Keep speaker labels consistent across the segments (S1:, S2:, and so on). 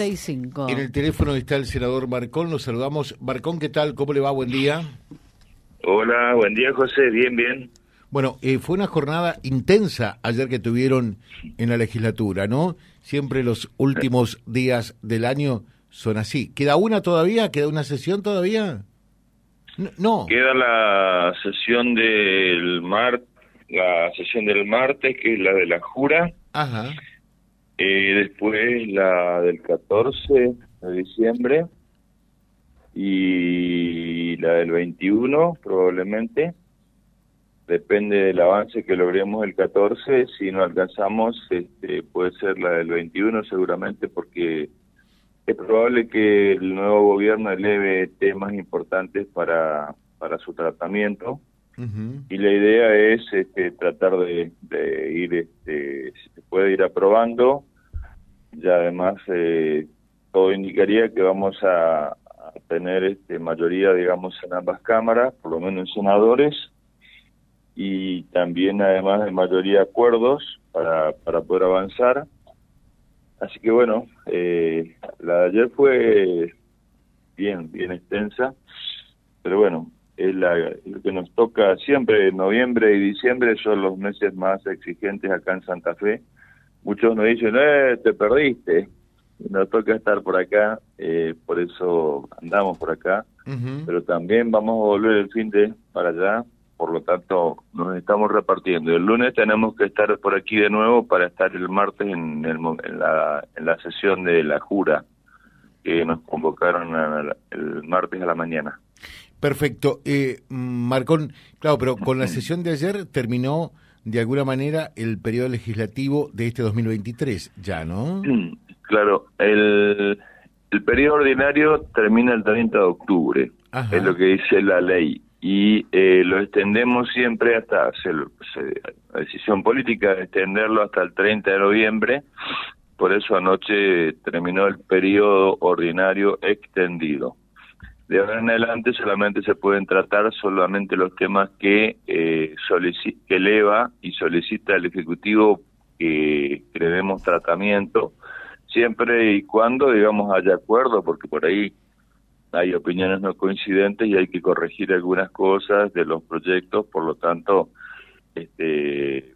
S1: 55.
S2: En el teléfono está el senador Marcón, nos saludamos. Marcón, ¿qué tal? ¿Cómo le va? Buen día.
S3: Hola, buen día José, bien, bien.
S2: Bueno, eh, fue una jornada intensa ayer que tuvieron en la legislatura, ¿no? Siempre los últimos días del año son así. ¿Queda una todavía? ¿Queda una sesión todavía? No.
S3: Queda la sesión del mar, la sesión del martes, que es la de la jura.
S2: Ajá.
S3: Eh, después la del 14 de diciembre y la del 21 probablemente. Depende del avance que logremos el 14. Si no alcanzamos, este, puede ser la del 21 seguramente porque es probable que el nuevo gobierno eleve temas importantes para, para su tratamiento. Y la idea es este, tratar de, ir, este, se puede ir aprobando. Y además, eh, todo indicaría que vamos a, tener este, mayoría, digamos, en ambas cámaras, por lo menos en senadores, y también, además, de mayoría acuerdos para, para poder avanzar. Así que bueno, eh, la de ayer fue bien, bien extensa, pero bueno, es la, lo que nos toca siempre, noviembre y diciembre son los meses más exigentes acá en Santa Fe. Muchos nos dicen, eh, te perdiste. Nos toca estar por acá, eh, por eso andamos por acá, pero también vamos a volver el fin de para allá, por lo tanto nos estamos repartiendo. El lunes tenemos que estar por aquí de nuevo para estar el martes en, el, en, la, en la sesión de la jura que nos convocaron el martes a la mañana.
S2: Perfecto. Eh, Marcón, claro, pero con la sesión de ayer terminó de alguna manera el periodo legislativo de este 2023, ya, ¿no?
S3: Claro, el, el periodo ordinario termina el 30 de octubre, es lo que dice la ley y eh, lo extendemos siempre hasta la decisión política de extenderlo hasta el 30 de noviembre por eso anoche terminó el periodo ordinario extendido de ahora en adelante solamente se pueden tratar solamente los temas que eh, que eleva y solicita el ejecutivo que, demos tratamiento siempre y cuando digamos haya acuerdo porque por ahí hay opiniones no coincidentes y hay que corregir algunas cosas de los proyectos, por lo tanto, este,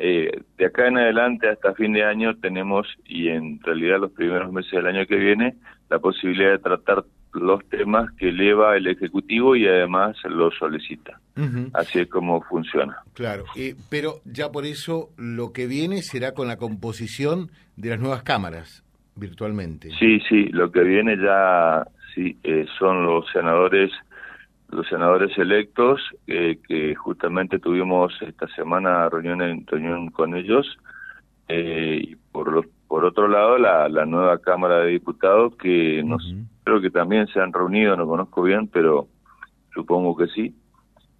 S3: eh, de acá en adelante hasta fin de año tenemos, y en realidad los primeros meses del año que viene, la posibilidad de tratar los temas que eleva el Ejecutivo y además lo solicita. Así es como funciona.
S2: Claro, eh, pero ya por eso lo que viene será con la composición de las nuevas cámaras virtualmente.
S3: Sí, sí, lo que viene ya sí, eh, son los senadores los senadores electos eh, que justamente tuvimos esta semana reunión en, reunión con ellos eh, y por por otro lado la, la nueva cámara de diputados que nos creo que también se han reunido no conozco bien pero supongo que sí.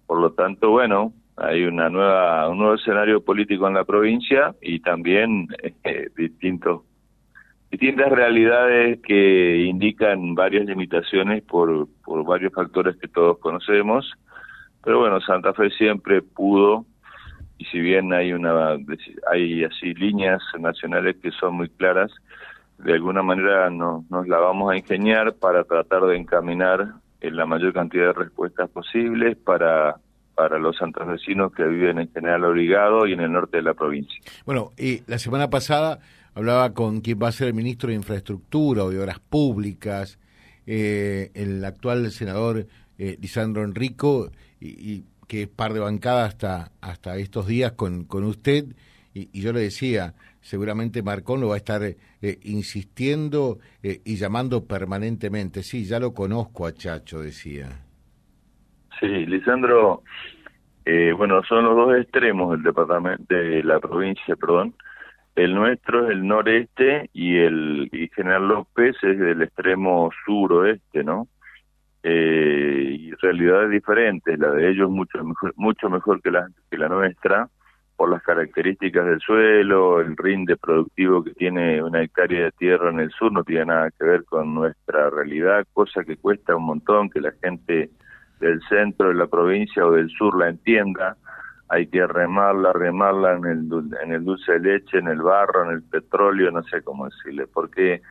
S3: Por lo tanto bueno hay una nueva un nuevo escenario político en la provincia y también distintos distintas realidades que indican varias limitaciones por, por varios factores que todos conocemos, pero bueno, Santa Fe siempre pudo, y si bien hay una hay así líneas nacionales que son muy claras, de alguna manera no, nos la vamos a ingeniar para tratar de encaminar en la mayor cantidad de respuestas posibles para para los santafesinos que viven en General Obligado y en el norte de la provincia.
S2: Bueno, y la semana pasada hablaba con quien va a ser el ministro de Infraestructura o de Obras Públicas, eh, el actual senador eh, Lisandro Enrico, y, que es par de bancada hasta, hasta estos días con, con usted, y, yo le decía, seguramente Marcón lo va a estar eh, insistiendo y llamando permanentemente. Sí, ya lo conozco a Chacho, decía.
S3: Sí, Lisandro, bueno, son los dos extremos del departamento, de la provincia, perdón, el nuestro es el noreste y el y General López es del extremo suroeste, ¿no? Eh, y realidades diferentes, la de ellos mucho mejor, mucho mejor que la, que la nuestra, por las características del suelo, el rinde productivo que tiene una hectárea de tierra en el sur no tiene nada que ver con nuestra realidad, cosa que cuesta un montón que la gente del centro de la provincia o del sur la entienda. Hay que remarla, remarla en el, en el dulce de leche, en el barro, en el petróleo, no sé cómo decirle, porque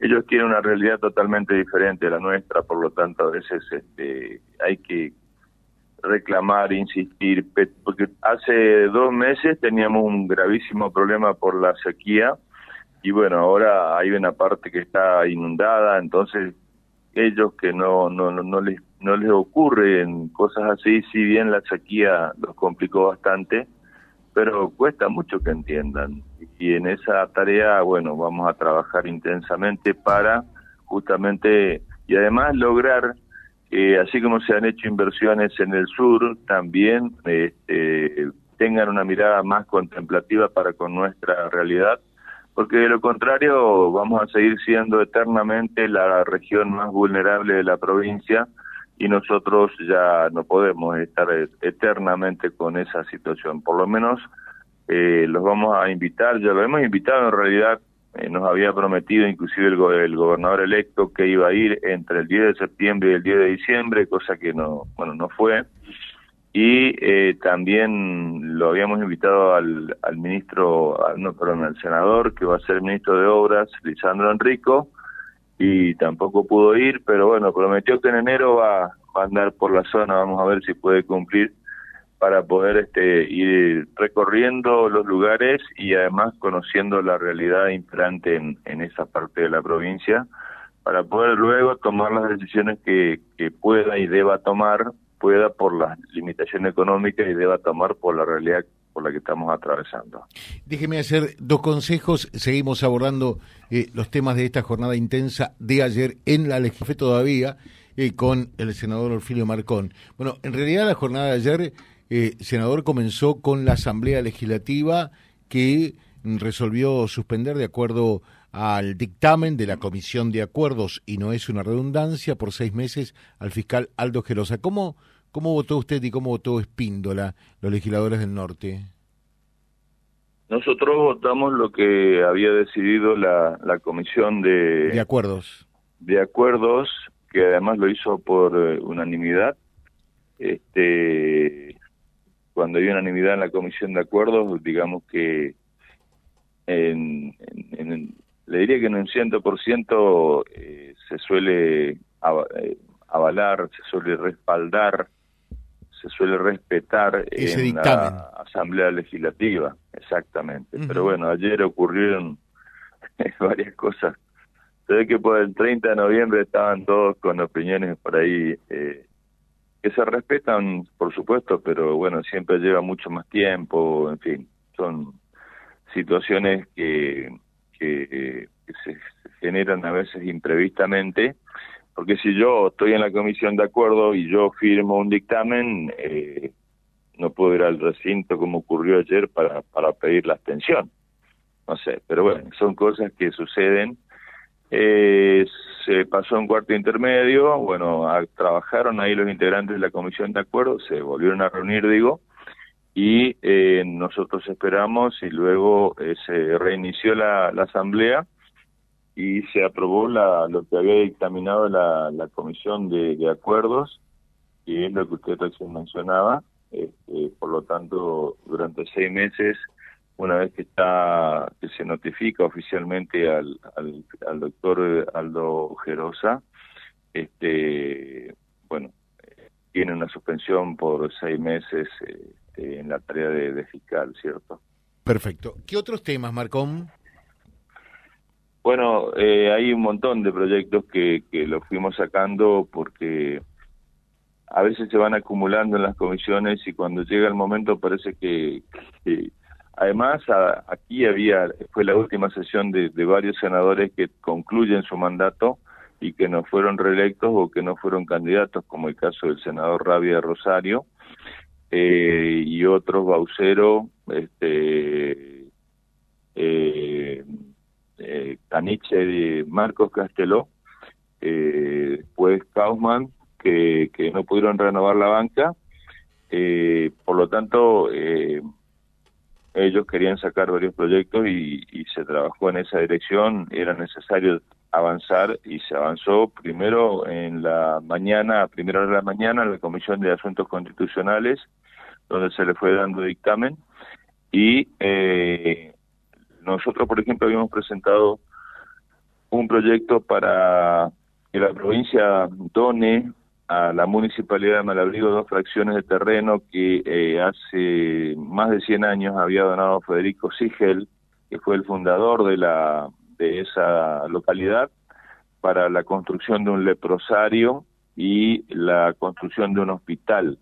S3: ellos tienen una realidad totalmente diferente a la nuestra, por lo tanto a veces este, hay que reclamar, insistir, porque hace dos meses teníamos un gravísimo problema por la sequía y bueno, ahora hay una parte que está inundada, entonces ellos que no no no les no les ocurren cosas así, si bien la sequía los complicó bastante, pero cuesta mucho que entiendan. Y en esa tarea, bueno, vamos a trabajar intensamente para justamente y además lograr que así como se han hecho inversiones en el sur, también este, tengan una mirada más contemplativa para con nuestra realidad porque de lo contrario vamos a seguir siendo eternamente la región más vulnerable de la provincia y nosotros ya no podemos estar eternamente con esa situación. Por lo menos eh, los vamos a invitar, ya lo hemos invitado en realidad, eh, nos había prometido inclusive el, el, gobernador electo que iba a ir entre el 10 de septiembre y el 10 de diciembre, cosa que no, bueno, no fue y eh, también lo habíamos invitado al, al ministro, no, perdón, al senador que va a ser ministro de Obras, Lisandro Enrico, y tampoco pudo ir, pero bueno, prometió que en enero va, a andar por la zona, vamos a ver si puede cumplir para poder este, ir recorriendo los lugares y además conociendo la realidad imperante en, en esa parte de la provincia, para poder luego tomar las decisiones que, que pueda y deba tomar pueda por las limitaciones económicas y deba tomar por la realidad la que estamos atravesando.
S2: Déjeme hacer dos consejos. Seguimos abordando eh, los temas de esta jornada intensa de ayer en la legislatura todavía eh, con el senador Orfilio Marcón. Bueno, en realidad la jornada de ayer, eh, senador, comenzó con la Asamblea Legislativa que resolvió suspender de acuerdo al dictamen de la Comisión de Acuerdos, y no es una redundancia, por seis meses al fiscal Aldo Gerosa. ¿Cómo, cómo votó usted y cómo votó Espíndola, los legisladores del norte?
S3: Nosotros votamos lo que había decidido la, la Comisión de,
S2: de Acuerdos.
S3: De Acuerdos, que además lo hizo por eh, unanimidad. Este, cuando hay unanimidad en la Comisión de Acuerdos, digamos que en, en, le diría que en un 100% eh, se suele eh, avalar, se suele respaldar, se suele respetar en la Asamblea Legislativa, exactamente. Pero bueno, ayer ocurrieron varias cosas. Se ve que por el 30 de noviembre estaban todos con opiniones por ahí eh, que se respetan, por supuesto, pero bueno, siempre lleva mucho más tiempo, en fin, son situaciones que que, se generan a veces imprevistamente, porque si yo estoy en la comisión de acuerdo y yo firmo un dictamen, eh, no puedo ir al recinto como ocurrió ayer para, para pedir la abstención. No sé, pero bueno, son cosas que suceden. Eh, se pasó un cuarto intermedio, bueno, trabajaron ahí los integrantes de la comisión de acuerdo, se volvieron a reunir, digo, y eh, nosotros esperamos y luego eh, se reinició la, asamblea y se aprobó la, lo que había dictaminado la, comisión de, acuerdos y es lo que usted recién mencionaba este, por lo tanto durante seis meses una vez que está que se notifica oficialmente al, al, al doctor Aldo Gerosa este bueno tiene una suspensión por seis meses eh, en la tarea de, fiscal, ¿cierto?
S2: Perfecto. ¿Qué otros temas, Marcón?
S3: Bueno, eh, hay un montón de proyectos que, que los fuimos sacando porque a veces se van acumulando en las comisiones y cuando llega el momento parece que, además aquí había fue la última sesión de, de, varios senadores que concluyen su mandato y que no fueron reelectos o que no fueron candidatos como el caso del senador Rabia Rosario eh, y otros Baucero, este, eh, eh, Caniche de Marcos Casteló, eh, después Kaufman, que, no pudieron renovar la banca, eh, por lo tanto eh, ellos querían sacar varios proyectos y, y se trabajó en esa dirección, era necesario avanzar y se avanzó primero en la mañana, a primera hora de la mañana, en la Comisión de Asuntos Constitucionales, donde se le fue dando dictamen, y eh, nosotros, por ejemplo, habíamos presentado un proyecto para que la provincia done a la municipalidad de Malabrigo dos fracciones de terreno que eh, hace más de 100 años había donado Federico Sigel, que fue el fundador de la de esa localidad para la construcción de un leprosario y la construcción de un hospital.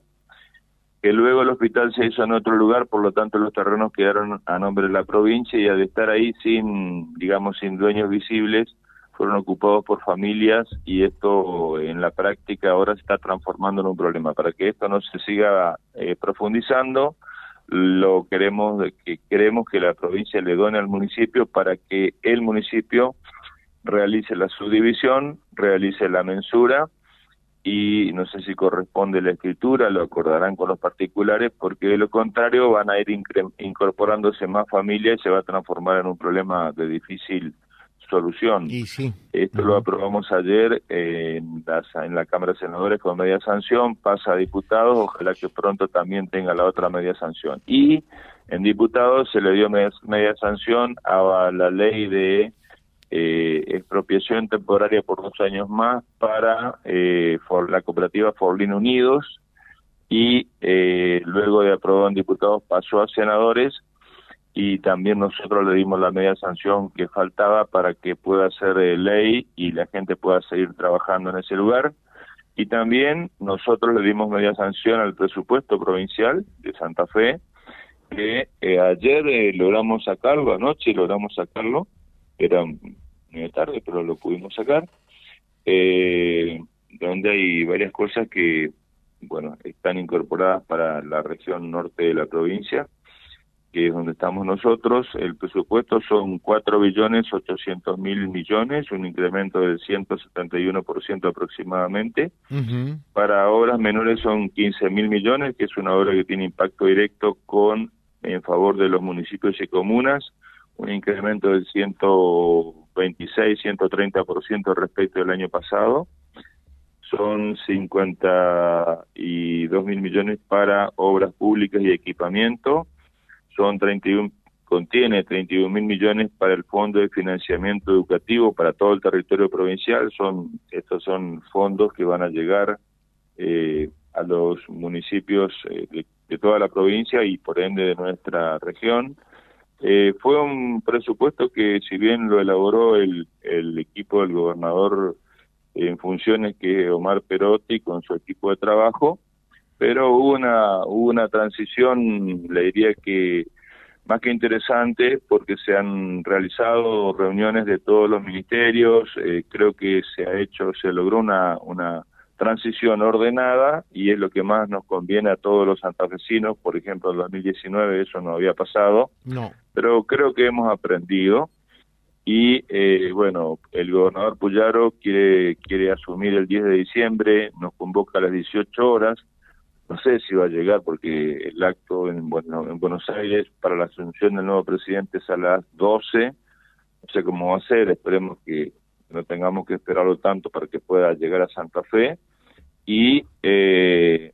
S3: Que luego el hospital se hizo en otro lugar, por lo tanto los terrenos quedaron a nombre de la provincia y al estar ahí sin, digamos, sin dueños visibles, fueron ocupados por familias y esto en la práctica ahora se está transformando en un problema. Para que esto no se siga eh, profundizando, lo queremos que queremos que la provincia le done al municipio para que el municipio realice la subdivisión, realice la mensura y no sé si corresponde la escritura, lo acordarán con los particulares, porque de lo contrario van a ir incorporándose más familias y se va a transformar en un problema de difícil solución.
S2: Y sí.
S3: Esto lo aprobamos ayer en, la, en la Cámara de Senadores con media sanción, pasa a diputados, ojalá que pronto también tenga la otra media sanción. Y en diputados se le dio media, sanción a la ley de eh, expropiación temporaria por dos años más para eh, la cooperativa Forlín Unidos y eh, luego de aprobado en diputados pasó a senadores y también nosotros le dimos la media sanción que faltaba para que pueda ser ley y la gente pueda seguir trabajando en ese lugar. Y también nosotros le dimos media sanción al presupuesto provincial de Santa Fe, que eh, ayer eh, logramos sacarlo, anoche logramos sacarlo, era muy tarde, pero lo pudimos sacar, eh, donde hay varias cosas que, bueno, están incorporadas para la región norte de la provincia que es donde estamos nosotros, el presupuesto son 4 billones 800 mil millones, un incremento del 171% aproximadamente. Para obras menores son 15 mil millones, que es una obra que tiene impacto directo con en favor de los municipios y comunas, un incremento del 126, 130% respecto del año pasado. Son 52 mil millones para obras públicas y equipamiento son 31 contiene 31 mil millones para el Fondo de Financiamiento Educativo para todo el territorio provincial. Son estos son fondos que van a llegar eh, a los municipios eh, de, toda la provincia y por ende de nuestra región. Eh, fue un presupuesto que si bien lo elaboró el, el equipo del gobernador en funciones que Omar Perotti con su equipo de trabajo, pero hubo una, hubo una transición, le diría que más que interesante, porque se han realizado reuniones de todos los ministerios, eh, creo que se ha hecho, se logró una, una transición ordenada y es lo que más nos conviene a todos los santafesinos, por ejemplo, en 2019 eso no había pasado,
S2: no.
S3: pero creo que hemos aprendido. Y eh, bueno, el gobernador Puyaro quiere, quiere asumir el 10 de diciembre, nos convoca a las 18 horas, no sé si va a llegar porque el acto en, bueno, en Buenos Aires para la asunción del nuevo presidente es a las 12, no sé cómo va a ser, esperemos que no tengamos que esperarlo tanto para que pueda llegar a Santa Fe y eh,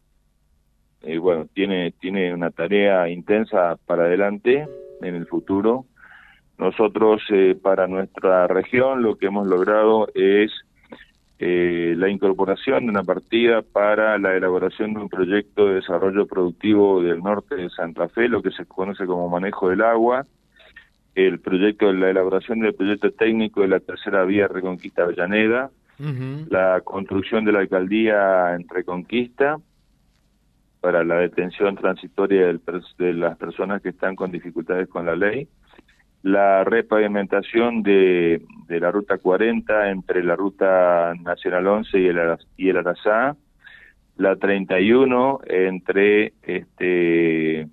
S3: eh, bueno, tiene, tiene una tarea intensa para adelante en el futuro. Nosotros eh, para nuestra región lo que hemos logrado es eh, la incorporación de una partida para la elaboración de un proyecto de desarrollo productivo del norte de Santa Fe, lo que se conoce como manejo del agua, el proyecto la elaboración del proyecto técnico de la tercera vía Reconquista Avellaneda, la construcción de la alcaldía en Reconquista para la detención transitoria de las personas que están con dificultades con la ley, la repavimentación de, de la ruta 40 entre la ruta nacional 11 y el, y el Arazá, la 31 entre este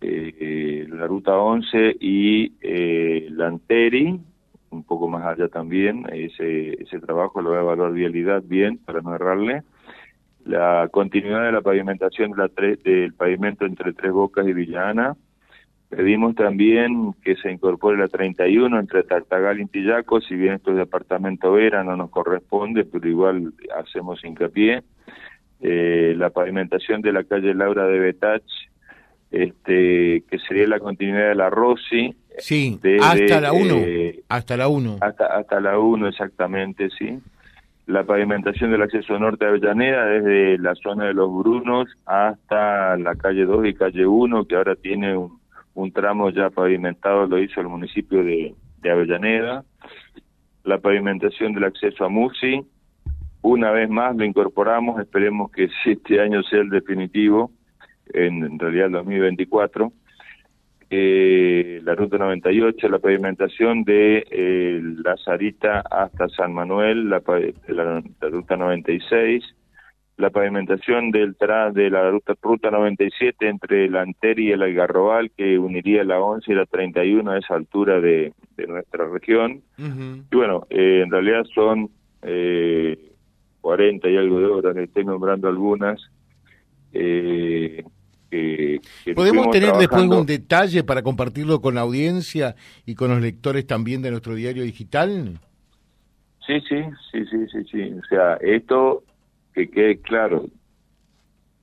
S3: eh, la ruta 11 y eh, la Anteri, un poco más allá también, ese, ese trabajo lo va a evaluar vialidad bien para no errarle. La continuidad de la pavimentación de la del pavimento entre Tres Bocas y Villana, Pedimos también que se incorpore la 31 entre Tartagal y Tillaco, si bien esto es departamento Vera, no nos corresponde, pero igual hacemos hincapié. Eh, la pavimentación de la calle Laura de Betach, este, que sería la continuidad de la Rossi,
S2: Sí, hasta la 1. hasta la 1.
S3: Hasta, hasta la 1, exactamente, sí. La pavimentación del acceso norte de Avellaneda, desde la zona de los Brunos hasta la calle 2 y calle 1, que ahora tiene un, un tramo ya pavimentado, lo hizo el municipio de, de Avellaneda. La pavimentación del acceso a Musi, una vez más lo incorporamos, esperemos que este año sea el definitivo, en, realidad el 2024. Eh, la ruta 98, la pavimentación de eh, la Sarita hasta San Manuel, la, la, ruta 96, la pavimentación del de la ruta, ruta 97 entre la Anteri y el Algarrobal, que uniría la 11 y la 31 a esa altura de, de nuestra región. Y bueno, eh, en realidad son eh, 40 y algo de horas, le estoy nombrando algunas.
S2: Eh, ¿Podemos tener después un detalle para compartirlo con la audiencia y con los lectores también de nuestro diario digital?
S3: Sí, sí, sí, sí, sí, sí. O sea, esto que quede claro,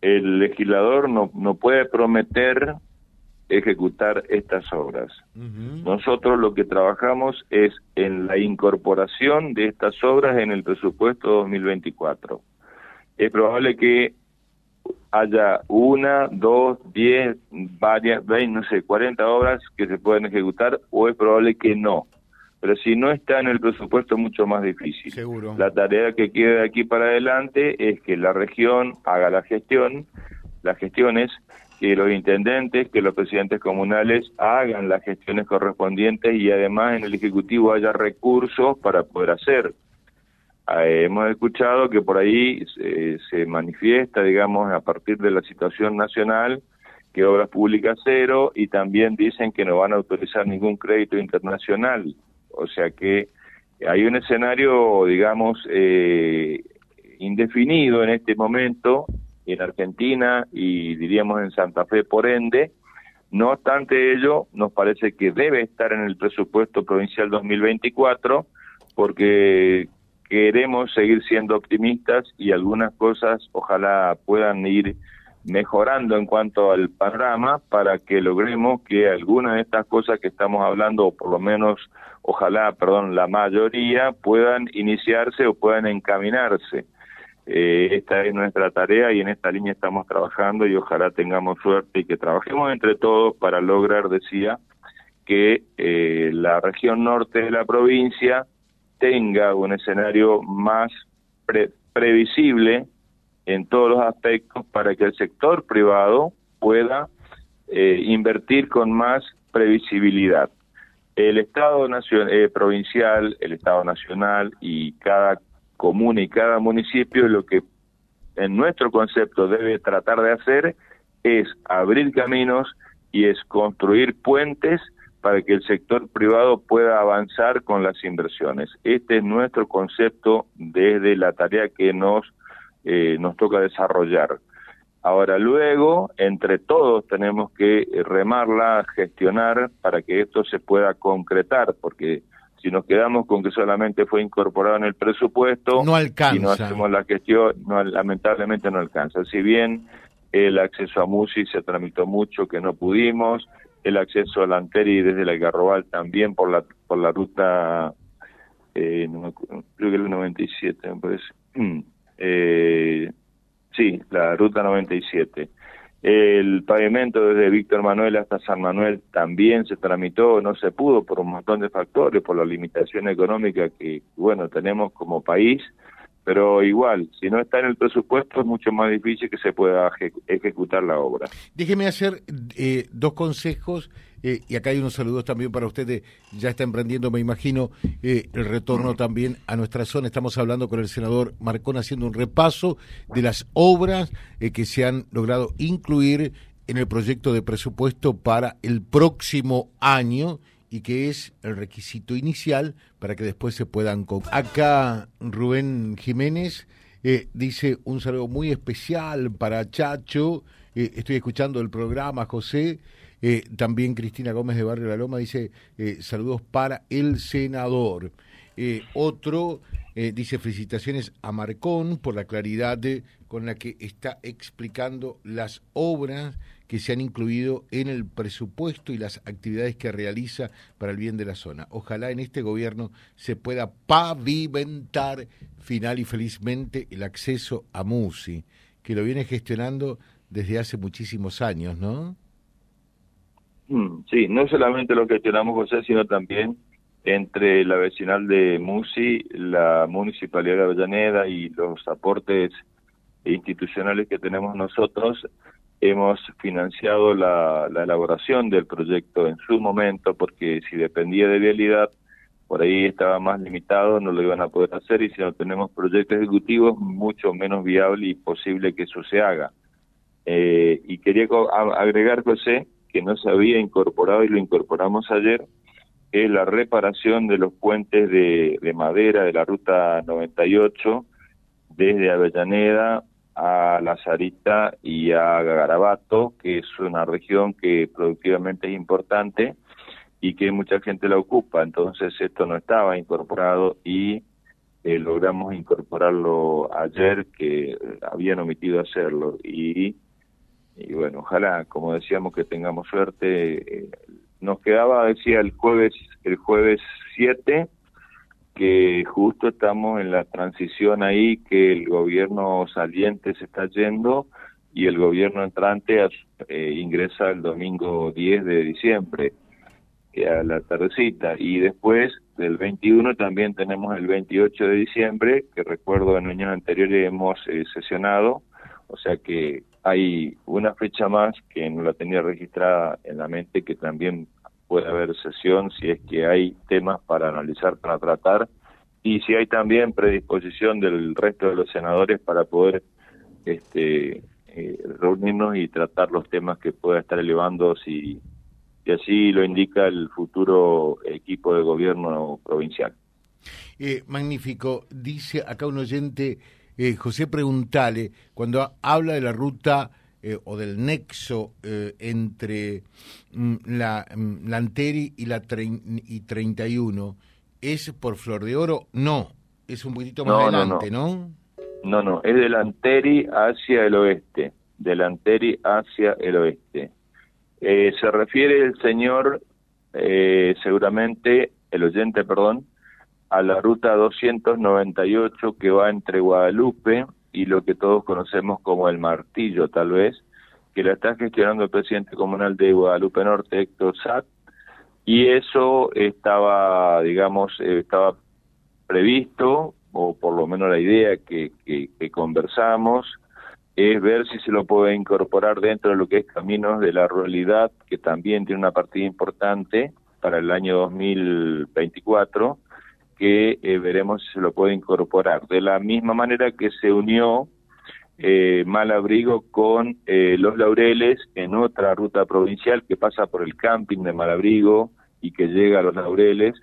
S3: el legislador no, no puede prometer ejecutar estas obras. Nosotros lo que trabajamos es en la incorporación de estas obras en el presupuesto 2024. Es probable que haya una, dos, diez, varias, veinte, no sé, cuarenta obras que se pueden ejecutar o es probable que no. Pero si no está en el presupuesto es mucho más difícil.
S2: Seguro.
S3: La tarea que queda de aquí para adelante es que la región haga la gestión, las gestiones que los intendentes, que los presidentes comunales hagan las gestiones correspondientes y además en el Ejecutivo haya recursos para poder hacer. Eh, hemos escuchado que por ahí se manifiesta, digamos, a partir de la situación nacional, que obras públicas cero y también dicen que no van a autorizar ningún crédito internacional. O sea que hay un escenario, digamos, eh, indefinido en este momento en Argentina y diríamos en Santa Fe por ende. No obstante ello, nos parece que debe estar en el presupuesto provincial 2024 porque queremos seguir siendo optimistas y algunas cosas ojalá puedan ir mejorando en cuanto al panorama para que logremos que algunas de estas cosas que estamos hablando, o por lo menos, ojalá, perdón, la mayoría, puedan iniciarse o puedan encaminarse. Eh, esta es nuestra tarea y en esta línea estamos trabajando y ojalá tengamos suerte y que trabajemos entre todos para lograr, decía, que eh, la región norte de la provincia tenga un escenario más previsible en todos los aspectos para que el sector privado pueda eh, invertir con más previsibilidad. El Estado nacional, provincial, el Estado nacional y cada comuna y cada municipio lo que en nuestro concepto debe tratar de hacer es abrir caminos y es construir puentes para que el sector privado pueda avanzar con las inversiones. Este es nuestro concepto desde la tarea que nos, eh, nos toca desarrollar. Ahora luego, entre todos tenemos que remarla, gestionar para que esto se pueda concretar, porque si nos quedamos con que solamente fue incorporado en el presupuesto
S2: no alcanza.
S3: y no hacemos la gestión, no, lamentablemente no alcanza. Si bien el acceso a MUSI se tramitó mucho que no pudimos, el acceso a la Anteri desde la Garrobal también por la por la ruta, eh, creo que el 97 me parece. Eh, sí, la ruta 97. El pavimento desde Víctor Manuel hasta San Manuel también se tramitó, no se pudo por un montón de factores, por la limitación económica que, bueno, tenemos como país, pero igual, si no está en el presupuesto es mucho más difícil que se pueda ejecutar la obra.
S2: Déjeme hacer eh, dos consejos eh, y acá hay unos saludos también para ustedes. Ya está emprendiendo, me imagino, eh, el retorno también a nuestra zona. Estamos hablando con el senador Marcón haciendo un repaso de las obras que se han logrado incluir en el proyecto de presupuesto para el próximo año y que es el requisito inicial para que después se puedan... Acá Rubén Jiménez eh, dice un saludo muy especial para Chacho, eh, estoy escuchando el programa, José. Eh, también Cristina Gómez de Barrio La Loma dice saludos para el senador. otro dice felicitaciones a Marcón por la claridad con la que está explicando las obras que se han incluido en el presupuesto y las actividades que realiza para el bien de la zona. Ojalá en este gobierno se pueda pavimentar final y felizmente el acceso a MUSI, que lo viene gestionando desde hace muchísimos años, ¿no?
S3: Mm, sí, no solamente lo gestionamos, José, sino también entre la vecinal de Musi, la Municipalidad de Avellaneda y los aportes institucionales que tenemos nosotros, hemos financiado la, elaboración del proyecto en su momento, porque si dependía de vialidad, por ahí estaba más limitado, no lo iban a poder hacer, y si no tenemos proyectos ejecutivos, mucho menos viable y posible que eso se haga. Eh, y quería agregar, José, que no se había incorporado y lo incorporamos ayer, es la reparación de los puentes de, madera de la ruta 98 desde Avellaneda a La Sarita y a Garabato, que es una región que productivamente es importante y que mucha gente la ocupa. Entonces esto no estaba incorporado y eh, logramos incorporarlo ayer, que habían omitido hacerlo. Y, y bueno, ojalá, como decíamos, que tengamos suerte. Eh, nos quedaba, decía, el jueves, el jueves 7, que justo estamos en la transición ahí, que el gobierno saliente se está yendo y el gobierno entrante eh, ingresa el domingo 10 de diciembre a la tardecita. Y después del 21 también tenemos el 28 de diciembre que recuerdo en años anteriores hemos eh, sesionado. O sea que hay una fecha más que no la tenía registrada en la mente que también puede haber sesión si es que hay temas para analizar, para tratar, y si hay también predisposición del resto de los senadores para poder este, eh, reunirnos y tratar los temas que pueda estar elevando si, si así lo indica el futuro equipo de gobierno provincial.
S2: Eh, magnífico. Dice acá un oyente, eh, José Preguntale, cuando habla de la ruta eh, o del nexo eh, entre mm, la, mm, la, Anteri y la y 31, ¿es por Flor de Oro? No, es un poquito más adelante,
S3: no, no, no. es del Anteri hacia el oeste, del Anteri hacia el oeste. Eh, se refiere el señor, seguramente, el oyente, perdón, a la ruta 298 que va entre Guadalupe y lo que todos conocemos como el martillo, tal vez, que la está gestionando el presidente comunal de Guadalupe Norte, Héctor Sat, y eso estaba, digamos, eh, estaba previsto, o por lo menos la idea que, conversamos, es ver si se lo puede incorporar dentro de lo que es Caminos de la Ruralidad, que también tiene una partida importante para el año 2024, que eh, veremos si se lo puede incorporar. De la misma manera que se unió eh, Malabrigo con eh, Los Laureles en otra ruta provincial que pasa por el camping de Malabrigo y que llega a Los Laureles.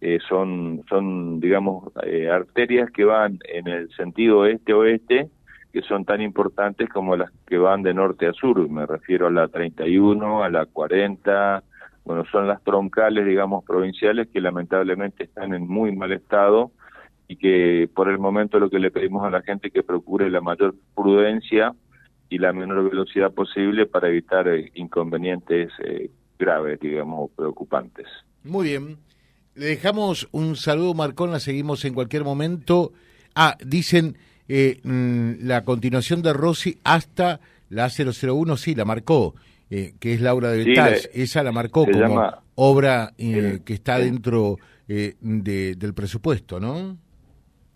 S3: Eh, son, son, digamos, eh, arterias que van en el sentido este-oeste, que son tan importantes como las que van de norte a sur. Me refiero a la 31, a la 40, bueno, son las troncales, digamos, provinciales que lamentablemente están en muy mal estado y que por el momento lo que le pedimos a la gente es que procure la mayor prudencia y la menor velocidad posible para evitar eh, inconvenientes eh, graves, digamos, preocupantes.
S2: Muy bien. Le dejamos un saludo, Marcón, la seguimos en cualquier momento. Ah, dicen eh, mm, la continuación de Rossi hasta la 001, sí, la marcó. Eh, que es Laura de Betal, esa la marcó como obra eh, que está dentro eh, de, del presupuesto, ¿no?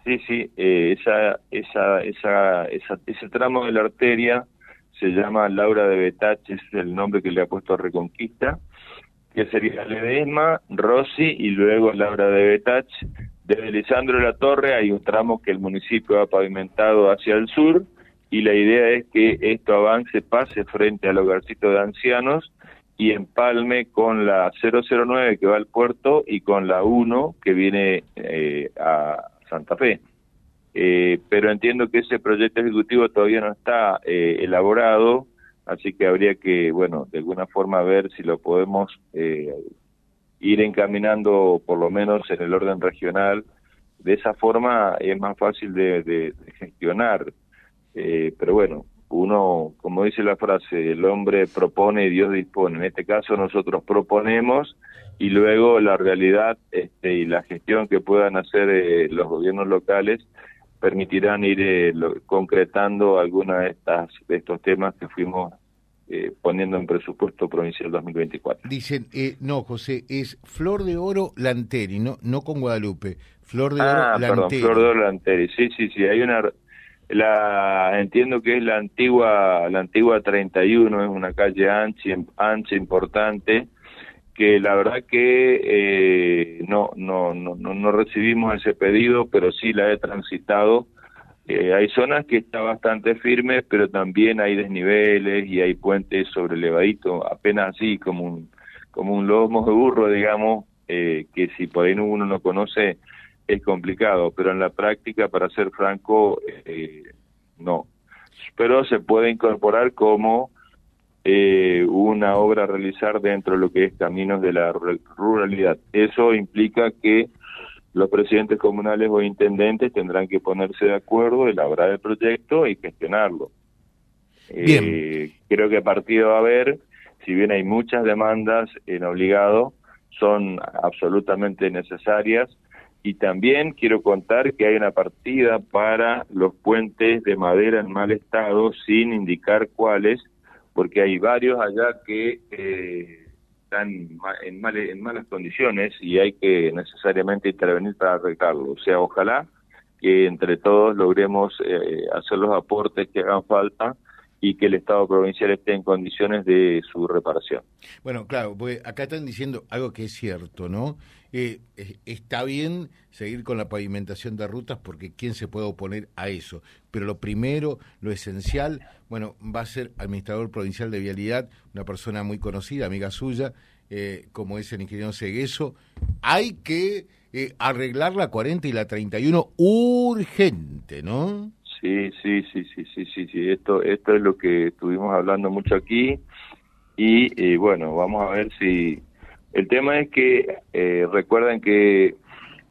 S3: Sí, sí, esa, esa, esa, esa, ese tramo de la arteria se llama Laura de Betach, es el nombre que le ha puesto a Reconquista, que sería Ledesma, Rossi y luego Laura de Betach. Desde Lisandro de la Torre hay un tramo que el municipio ha pavimentado hacia el sur, y la idea es que esto avance, pase frente al hogarcito de ancianos y empalme con la 009 que va al puerto y con la 1 que viene eh, a Santa Fe. Eh, pero entiendo que ese proyecto ejecutivo todavía no está eh, elaborado, así que habría que, bueno, de alguna forma ver si lo podemos ir encaminando por lo menos en el orden regional. De esa forma es más fácil de gestionar eh, pero bueno, uno, como dice la frase, el hombre propone y Dios dispone. En este caso nosotros proponemos y luego la realidad este, y la gestión que puedan hacer eh, los gobiernos locales permitirán ir eh, concretando algunos de, estas, de estos temas que fuimos eh, poniendo en presupuesto provincial 2024.
S2: Dicen, eh, no, José, es Flor de Oro Lanteri, no, no con Guadalupe. Flor de
S3: ah,
S2: Oro
S3: perdón, Flor de Oro Lanteri, sí, sí, sí, hay una... La, entiendo que es la antigua la antigua 31, es una calle ancha, ancha importante, que la verdad que eh, no, no, no, no recibimos ese pedido, pero sí la he transitado. Eh, hay zonas que está bastante firme, pero también hay desniveles y hay puentes sobre elevaditos, apenas así como un, como un lomo de burro, digamos, eh, que si por ahí uno no conoce es complicado, pero en la práctica, para ser franco, eh, no. Pero se puede incorporar como eh, una obra a realizar dentro de lo que es caminos de la ruralidad. Eso implica que los presidentes comunales o intendentes tendrán que ponerse de acuerdo, elaborar el proyecto y gestionarlo. Eh, creo que a partir de haber, si bien hay muchas demandas en obligado, son absolutamente necesarias. Y también quiero contar que hay una partida para los puentes de madera en mal estado, sin indicar cuáles, porque hay varios allá que eh, están en, en malas condiciones y hay que necesariamente intervenir para arreglarlo. O sea, ojalá que entre todos logremos eh, hacer los aportes que hagan falta y que el Estado provincial esté en condiciones de su reparación.
S2: Bueno, claro, pues acá están diciendo algo que es cierto, ¿no? Eh, está bien seguir con la pavimentación de rutas porque quién se puede oponer a eso, pero lo primero, lo esencial, bueno, va a ser administrador provincial de vialidad, una persona muy conocida, amiga suya, eh, como es el ingeniero Segueso, hay que eh, arreglar la 40 y la 31 urgente, ¿no?
S3: Sí, sí, sí, sí, sí, sí, sí. Esto, esto es lo que estuvimos hablando mucho aquí y, bueno, vamos a ver si el tema es que eh, recuerden que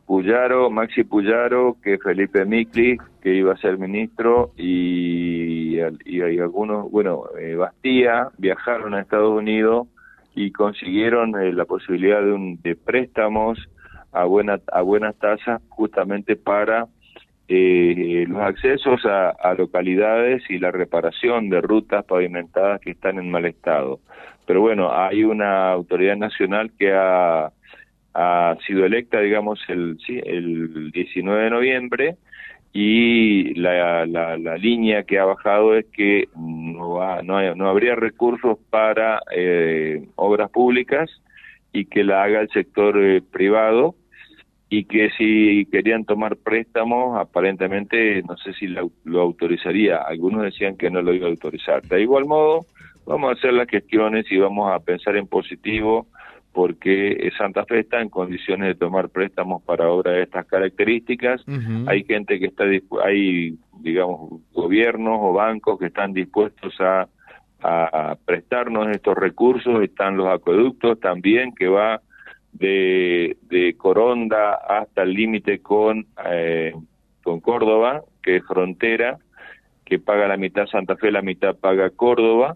S3: Puyaro, Maxi Puyaro, que Felipe Mikli, que iba a ser ministro, y, y, algunos, bueno, eh, Bastía, viajaron a Estados Unidos y consiguieron eh, la posibilidad de, un, de préstamos a, buena, a buenas tasas justamente para eh, los accesos a, localidades y la reparación de rutas pavimentadas que están en mal estado. Pero bueno, hay una autoridad nacional que ha, sido electa, digamos, el, sí, el 19 de noviembre y la, la, la, línea que ha bajado es que no, no, no habría recursos para eh, obras públicas y que la haga el sector eh, privado y que si querían tomar préstamos, aparentemente no sé si lo, autorizaría. Algunos decían que no lo iba a autorizar. De igual modo, vamos a hacer las gestiones y vamos a pensar en positivo porque Santa Fe está en condiciones de tomar préstamos para obras de estas características. Hay gente que está, hay, digamos, gobiernos o bancos que están dispuestos a, a prestarnos estos recursos. Están los acueductos también, que va de, Coronda hasta el límite con, eh, con Córdoba, que es frontera, que paga la mitad Santa Fe, la mitad paga Córdoba,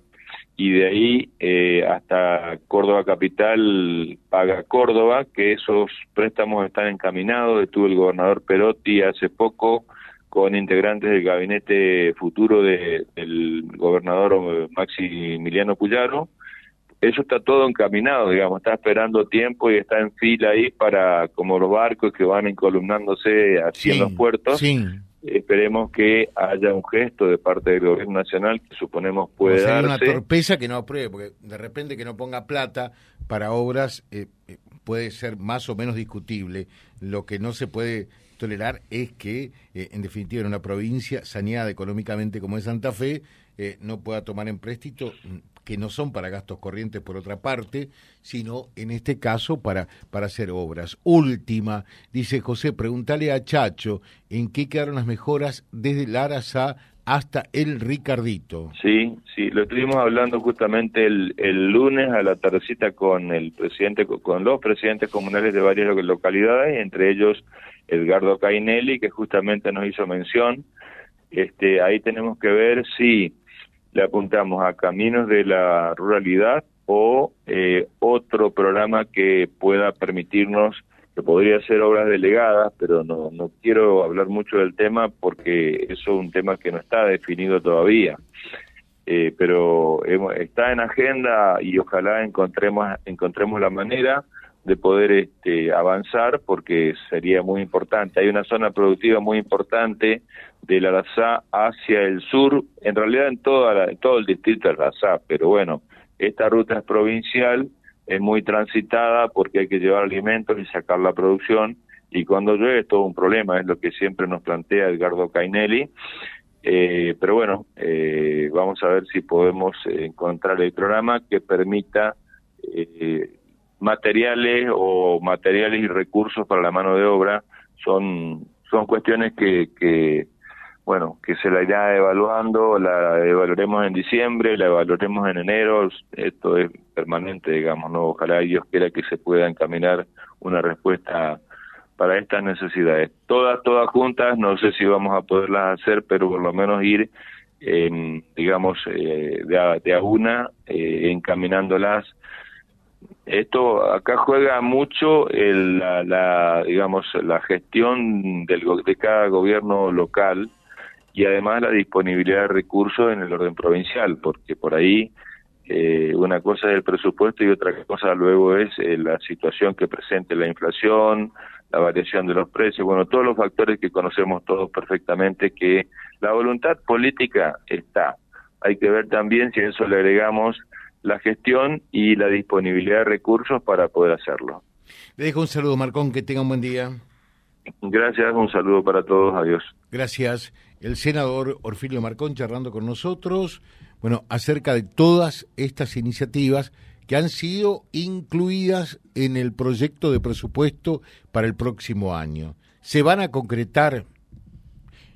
S3: y de ahí eh, hasta Córdoba Capital paga Córdoba, que esos préstamos están encaminados, estuvo el gobernador Perotti hace poco con integrantes del gabinete futuro de, del gobernador Maximiliano Puyaro, eso está todo encaminado, digamos, está esperando tiempo y está en fila ahí para, como los barcos que van encolumnándose en los puertos. Esperemos que haya un gesto de parte del gobierno nacional que suponemos puede darse.
S2: una torpeza que no apruebe, porque de repente que no ponga plata para obras eh, eh, puede ser más o menos discutible. Lo que no se puede tolerar es que, eh, en definitiva, en una provincia saneada económicamente como es Santa Fe, no pueda tomar en préstito que no son para gastos corrientes por otra parte, sino en este caso para, para hacer obras. Última, dice José, pregúntale a Chacho en qué quedaron las mejoras desde el Arasá hasta el Ricardito.
S3: Sí, sí, lo estuvimos hablando justamente el, el lunes a la tardecita con el presidente, con los presidentes comunales de varias localidades, entre ellos Edgardo Cainelli, que justamente nos hizo mención. Este, ahí tenemos que ver si le apuntamos a caminos de la ruralidad o eh, otro programa que pueda permitirnos, que podría ser obras delegadas, pero no, no quiero hablar mucho del tema porque eso es un tema que no está definido todavía. Eh, pero está en agenda y ojalá encontremos encontremos la manera de poder este, avanzar porque sería muy importante. Hay una zona productiva muy importante del Arazá hacia el sur, en realidad en, toda en todo el distrito de Arazá, pero bueno, esta ruta es provincial, es muy transitada porque hay que llevar alimentos y sacar la producción y cuando llueve es todo un problema, es lo que siempre nos plantea Edgardo Cainelli. Eh, pero bueno, eh, vamos a ver si podemos encontrar el programa que permita eh, materiales o materiales y recursos para la mano de obra son son cuestiones que, que bueno que se la irá evaluando la evaluaremos en diciembre la evaluaremos en enero esto es permanente digamos no ojalá Dios quiera que se pueda encaminar una respuesta para estas necesidades. Todas todas juntas no sé si vamos a poderlas hacer pero por lo menos ir digamos eh, de, a, de a una eh, encaminándolas esto acá juega mucho el, la, digamos la gestión del, de cada gobierno local y además la disponibilidad de recursos en el orden provincial porque por ahí eh, una cosa es el presupuesto y otra cosa luego es eh, la situación que presente la inflación la variación de los precios bueno todos los factores que conocemos todos perfectamente que la voluntad política está. Hay que ver también si a eso le agregamos la gestión y la disponibilidad de recursos para poder hacerlo.
S2: Le dejo un saludo, Marcón, que tenga un buen día.
S3: Gracias, un saludo para todos, adiós.
S2: Gracias. El senador Orfilio Marcón charlando con nosotros, bueno, acerca de todas estas iniciativas que han sido incluidas en el proyecto de presupuesto para el próximo año. ¿Se van a concretar?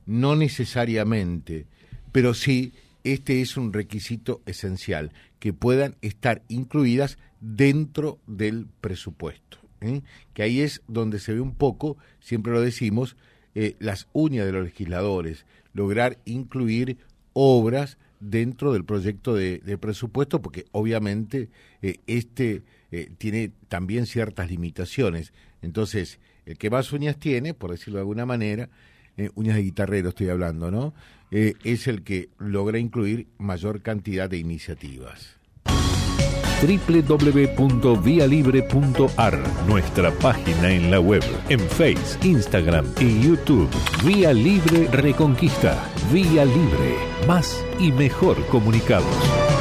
S2: No necesariamente, pero sí este es un requisito esencial, que puedan estar incluidas dentro del presupuesto. ¿eh? Que ahí es donde se ve un poco, siempre lo decimos, eh, las uñas de los legisladores, lograr incluir obras dentro del proyecto de, presupuesto, porque obviamente eh, este tiene también ciertas limitaciones. Entonces, el que más uñas tiene, por decirlo de alguna manera, uñas de guitarrero estoy hablando, ¿no? Eh, es el que logra incluir mayor cantidad de iniciativas
S1: www.vialibre.ar, nuestra página en la web, en Face, Instagram y YouTube. Vía Libre Reconquista. Vía Libre. Más y mejor comunicados.